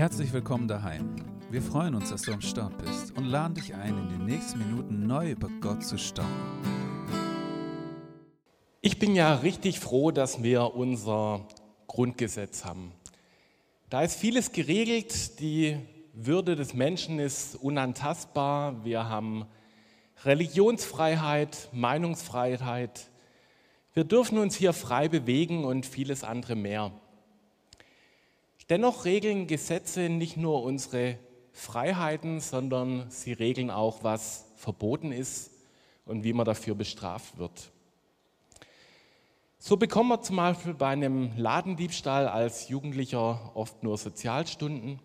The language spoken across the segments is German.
Herzlich willkommen daheim. Wir freuen uns, dass du am Start bist und laden dich ein, in den nächsten Minuten neu über Gott zu staunen. Ich bin ja richtig froh, dass wir unser Grundgesetz haben. Da ist vieles geregelt, die Würde des Menschen ist unantastbar, wir haben Religionsfreiheit, Meinungsfreiheit, wir dürfen uns hier frei bewegen und vieles andere mehr. Dennoch regeln Gesetze nicht nur unsere Freiheiten, sondern sie regeln auch, was verboten ist und wie man dafür bestraft wird. So bekommt man zum Beispiel bei einem Ladendiebstahl als Jugendlicher oft nur Sozialstunden.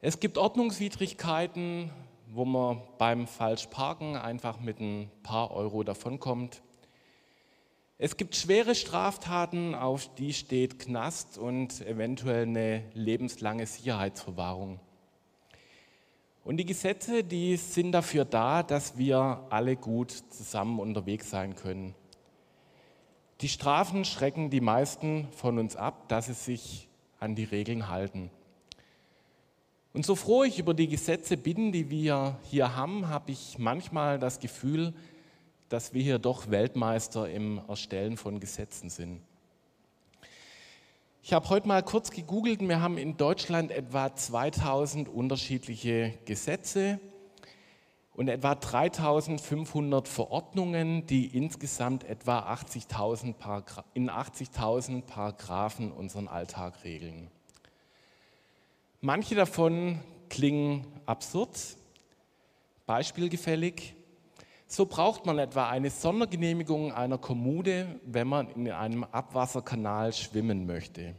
Es gibt Ordnungswidrigkeiten, wo man beim Falschparken einfach mit ein paar Euro davonkommt. Es gibt schwere Straftaten, auf die steht Knast und eventuell eine lebenslange Sicherheitsverwahrung. Und die Gesetze, die sind dafür da, dass wir alle gut zusammen unterwegs sein können. Die Strafen schrecken die meisten von uns ab, dass sie sich an die Regeln halten. Und so froh ich über die Gesetze bin, die wir hier haben, habe ich manchmal das Gefühl, dass wir hier doch Weltmeister im Erstellen von Gesetzen sind. Ich habe heute mal kurz gegoogelt. Wir haben in Deutschland etwa 2000 unterschiedliche Gesetze und etwa 3500 Verordnungen, die insgesamt etwa 80.000 in 80.000 Paragraphen unseren Alltag regeln. Manche davon klingen absurd, beispielgefällig. So braucht man etwa eine Sondergenehmigung einer Kommune, wenn man in einem Abwasserkanal schwimmen möchte.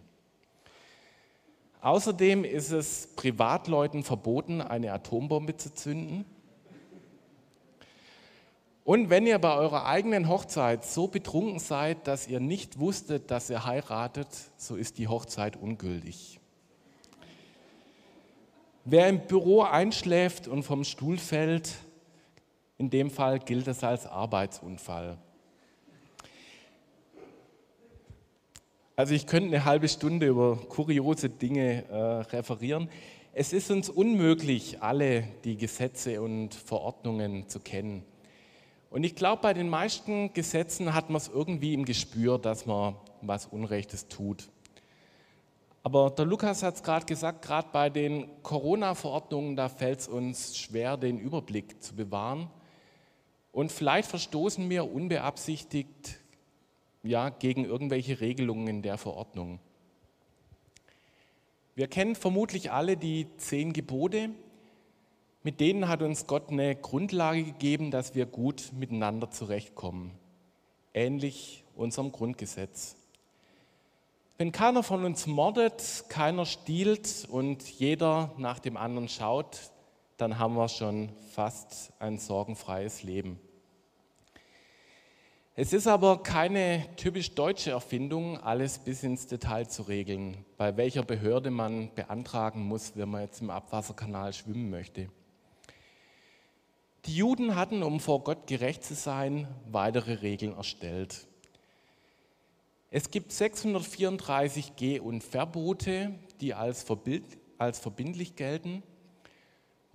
Außerdem ist es Privatleuten verboten, eine Atombombe zu zünden. Und wenn ihr bei eurer eigenen Hochzeit so betrunken seid, dass ihr nicht wusstet, dass ihr heiratet, so ist die Hochzeit ungültig. Wer im Büro einschläft und vom Stuhl fällt, in dem Fall gilt es als Arbeitsunfall. Also ich könnte eine halbe Stunde über kuriose Dinge äh, referieren. Es ist uns unmöglich, alle die Gesetze und Verordnungen zu kennen. Und ich glaube, bei den meisten Gesetzen hat man es irgendwie im Gespür, dass man was Unrechtes tut. Aber der Lukas hat es gerade gesagt, gerade bei den Corona-Verordnungen, da fällt es uns schwer, den Überblick zu bewahren. Und vielleicht verstoßen wir unbeabsichtigt ja, gegen irgendwelche Regelungen in der Verordnung. Wir kennen vermutlich alle die zehn Gebote. Mit denen hat uns Gott eine Grundlage gegeben, dass wir gut miteinander zurechtkommen. Ähnlich unserem Grundgesetz. Wenn keiner von uns mordet, keiner stiehlt und jeder nach dem anderen schaut, dann haben wir schon fast ein sorgenfreies Leben. Es ist aber keine typisch deutsche Erfindung, alles bis ins Detail zu regeln, bei welcher Behörde man beantragen muss, wenn man jetzt im Abwasserkanal schwimmen möchte. Die Juden hatten, um vor Gott gerecht zu sein, weitere Regeln erstellt. Es gibt 634 Geh- und Verbote, die als, verbindlich gelten.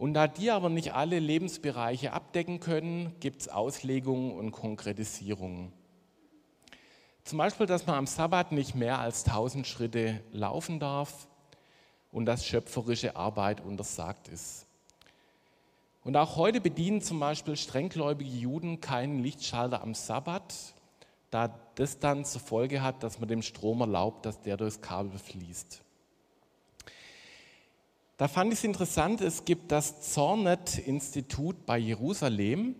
Und da die aber nicht alle Lebensbereiche abdecken können, gibt es Auslegungen und Konkretisierungen. Zum Beispiel, dass man am Sabbat nicht mehr als 1000 Schritte laufen darf und dass schöpferische Arbeit untersagt ist. Und auch heute bedienen zum Beispiel strenggläubige Juden keinen Lichtschalter am Sabbat, da das dann zur Folge hat, dass man dem Strom erlaubt, dass der durchs Kabel fließt. Da fand ich es interessant, es gibt das Zornet-Institut bei Jerusalem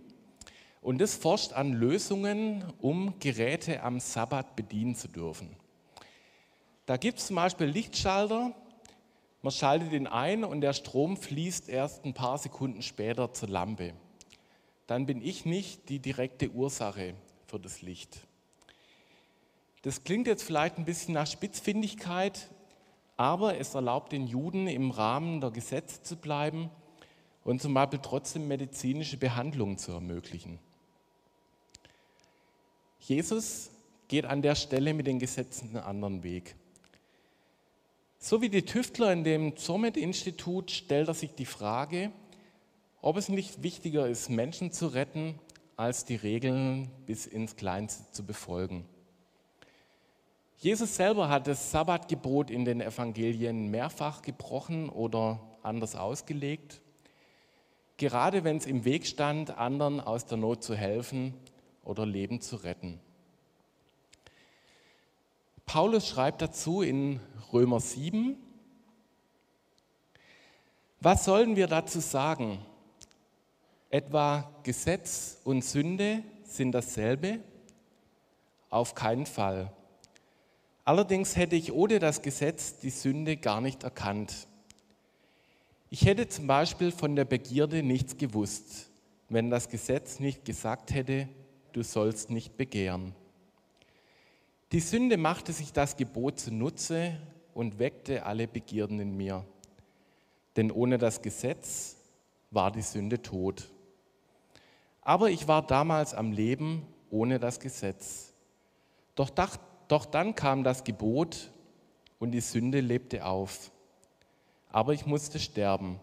und das forscht an Lösungen, um Geräte am Sabbat bedienen zu dürfen. Da gibt es zum Beispiel Lichtschalter, man schaltet ihn ein und der Strom fließt erst ein paar Sekunden später zur Lampe. Dann bin ich nicht die direkte Ursache für das Licht. Das klingt jetzt vielleicht ein bisschen nach Spitzfindigkeit, aber es erlaubt den Juden im Rahmen der Gesetze zu bleiben und zum Beispiel trotzdem medizinische Behandlungen zu ermöglichen. Jesus geht an der Stelle mit den Gesetzen einen anderen Weg. So wie die Tüftler in dem Zomet-Institut stellt er sich die Frage, ob es nicht wichtiger ist, Menschen zu retten, als die Regeln bis ins Kleinste zu befolgen. Jesus selber hat das Sabbatgebot in den Evangelien mehrfach gebrochen oder anders ausgelegt, gerade wenn es im Weg stand, anderen aus der Not zu helfen oder Leben zu retten. Paulus schreibt dazu in Römer 7, was sollen wir dazu sagen? Etwa Gesetz und Sünde sind dasselbe? Auf keinen Fall. Allerdings hätte ich ohne das Gesetz die Sünde gar nicht erkannt. Ich hätte zum Beispiel von der Begierde nichts gewusst, wenn das Gesetz nicht gesagt hätte, du sollst nicht begehren. Die Sünde machte sich das Gebot zunutze und weckte alle Begierden in mir. Denn ohne das Gesetz war die Sünde tot. Aber ich war damals am Leben ohne das Gesetz. Doch, doch dann kam das Gebot und die Sünde lebte auf aber ich musste sterben.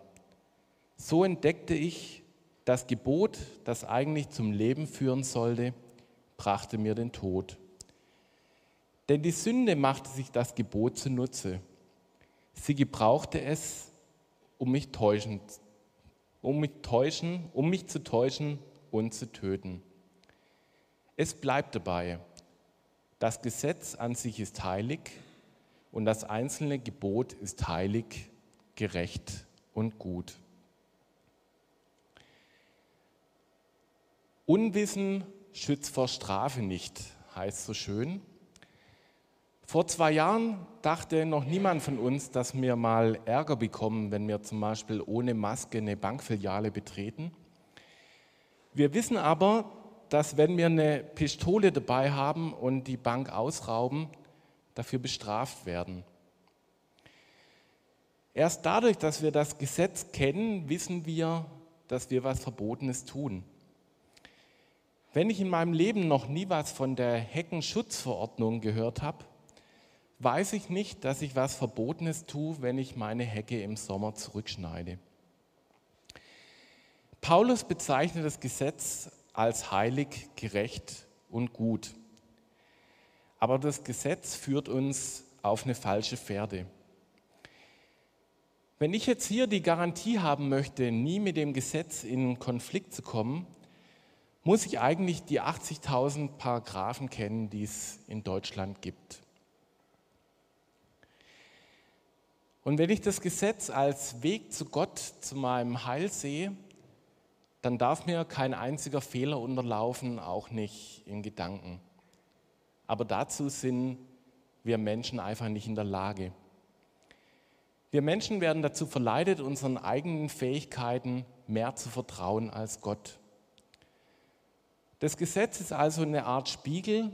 So entdeckte ich, das Gebot, das eigentlich zum Leben führen sollte, brachte mir den Tod. Denn die Sünde machte sich das Gebot zunutze. Sie gebrauchte es, um mich, täuschen, um mich, täuschen, um mich zu täuschen und zu töten. Es bleibt dabei. Das Gesetz an sich ist heilig und das einzelne Gebot ist heilig gerecht und gut. Unwissen schützt vor Strafe nicht, heißt so schön. Vor zwei Jahren dachte noch niemand von uns, dass wir mal Ärger bekommen, wenn wir zum Beispiel ohne Maske eine Bankfiliale betreten. Wir wissen aber, dass wenn wir eine Pistole dabei haben und die Bank ausrauben, dafür bestraft werden. Erst dadurch, dass wir das Gesetz kennen, wissen wir, dass wir was Verbotenes tun. Wenn ich in meinem Leben noch nie was von der Heckenschutzverordnung gehört habe, weiß ich nicht, dass ich was Verbotenes tue, wenn ich meine Hecke im Sommer zurückschneide. Paulus bezeichnet das Gesetz als heilig, gerecht und gut. Aber das Gesetz führt uns auf eine falsche Pferde. Wenn ich jetzt hier die Garantie haben möchte, nie mit dem Gesetz in Konflikt zu kommen, muss ich eigentlich die 80.000 Paragraphen kennen, die es in Deutschland gibt. Und wenn ich das Gesetz als Weg zu Gott, zu meinem Heil sehe, dann darf mir kein einziger Fehler unterlaufen, auch nicht in Gedanken. Aber dazu sind wir Menschen einfach nicht in der Lage. Wir Menschen werden dazu verleitet, unseren eigenen Fähigkeiten mehr zu vertrauen als Gott. Das Gesetz ist also eine Art Spiegel,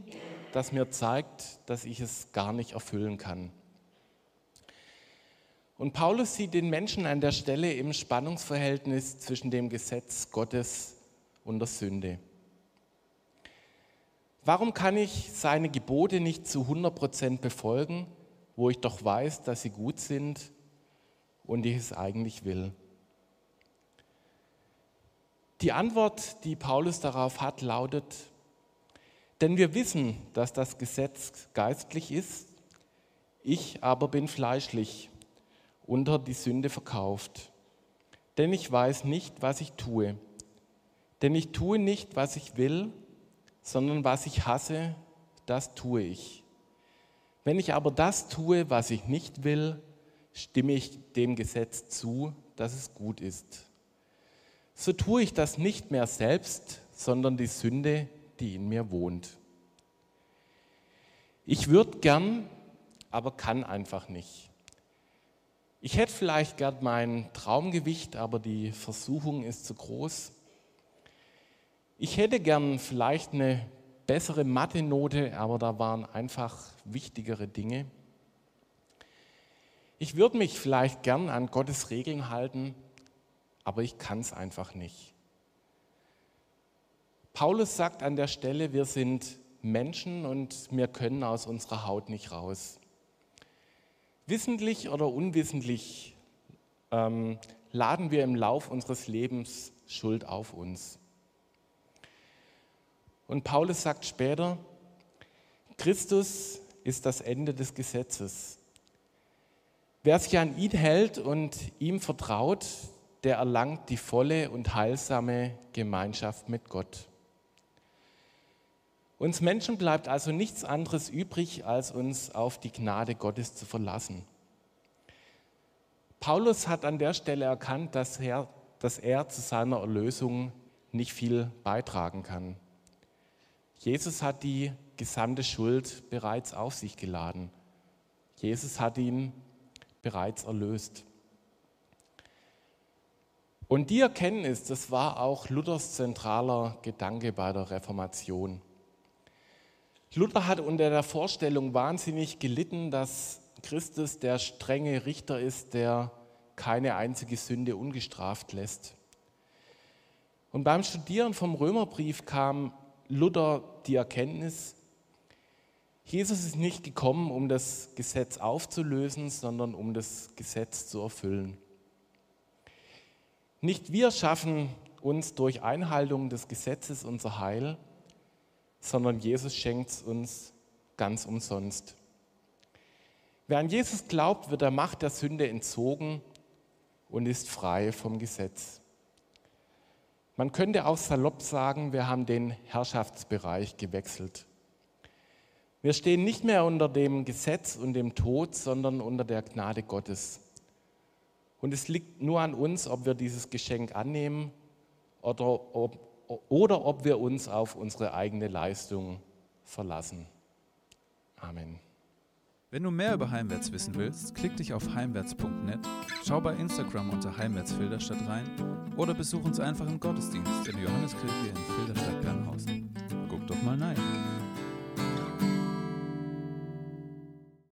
das mir zeigt, dass ich es gar nicht erfüllen kann. Und Paulus sieht den Menschen an der Stelle im Spannungsverhältnis zwischen dem Gesetz Gottes und der Sünde. Warum kann ich seine Gebote nicht zu 100 Prozent befolgen, wo ich doch weiß, dass sie gut sind und ich es eigentlich will. Die Antwort, die Paulus darauf hat, lautet, denn wir wissen, dass das Gesetz geistlich ist, ich aber bin fleischlich, unter die Sünde verkauft. Denn ich weiß nicht, was ich tue. Denn ich tue nicht, was ich will, sondern was ich hasse, das tue ich. Wenn ich aber das tue, was ich nicht will, stimme ich dem Gesetz zu, dass es gut ist. So tue ich das nicht mehr selbst, sondern die Sünde, die in mir wohnt. Ich würde gern, aber kann einfach nicht. Ich hätte vielleicht gern mein Traumgewicht, aber die Versuchung ist zu groß. Ich hätte gern vielleicht eine bessere Mathe-Note, aber da waren einfach wichtigere Dinge. Ich würde mich vielleicht gern an Gottes Regeln halten, aber ich kann es einfach nicht. Paulus sagt an der Stelle, wir sind Menschen und wir können aus unserer Haut nicht raus. Wissentlich oder unwissentlich ähm, laden wir im Lauf unseres Lebens Schuld auf uns. Und Paulus sagt später, Christus ist das Ende des Gesetzes. Wer sich an ihn hält und ihm vertraut, der erlangt die volle und heilsame Gemeinschaft mit Gott. Uns Menschen bleibt also nichts anderes übrig, als uns auf die Gnade Gottes zu verlassen. Paulus hat an der Stelle erkannt, dass er, dass er zu seiner Erlösung nicht viel beitragen kann. Jesus hat die gesamte Schuld bereits auf sich geladen. Jesus hat ihn bereits erlöst. Und die Erkenntnis, das war auch Luthers zentraler Gedanke bei der Reformation. Luther hat unter der Vorstellung wahnsinnig gelitten, dass Christus der strenge Richter ist, der keine einzige Sünde ungestraft lässt. Und beim Studieren vom Römerbrief kam Luther die Erkenntnis, Jesus ist nicht gekommen, um das Gesetz aufzulösen, sondern um das Gesetz zu erfüllen. Nicht wir schaffen uns durch Einhaltung des Gesetzes unser Heil, sondern Jesus schenkt es uns ganz umsonst. Wer an Jesus glaubt, wird der Macht der Sünde entzogen und ist frei vom Gesetz. Man könnte auch salopp sagen, wir haben den Herrschaftsbereich gewechselt. Wir stehen nicht mehr unter dem Gesetz und dem Tod, sondern unter der Gnade Gottes. Und es liegt nur an uns, ob wir dieses Geschenk annehmen oder ob, oder ob wir uns auf unsere eigene Leistung verlassen. Amen. Wenn du mehr über Heimwärts wissen willst, klick dich auf heimwärts.net, schau bei Instagram unter Heimwärts rein oder besuch uns einfach im Gottesdienst in der Johanneskirche in Filderstadt-Bernhausen. Guck doch mal rein.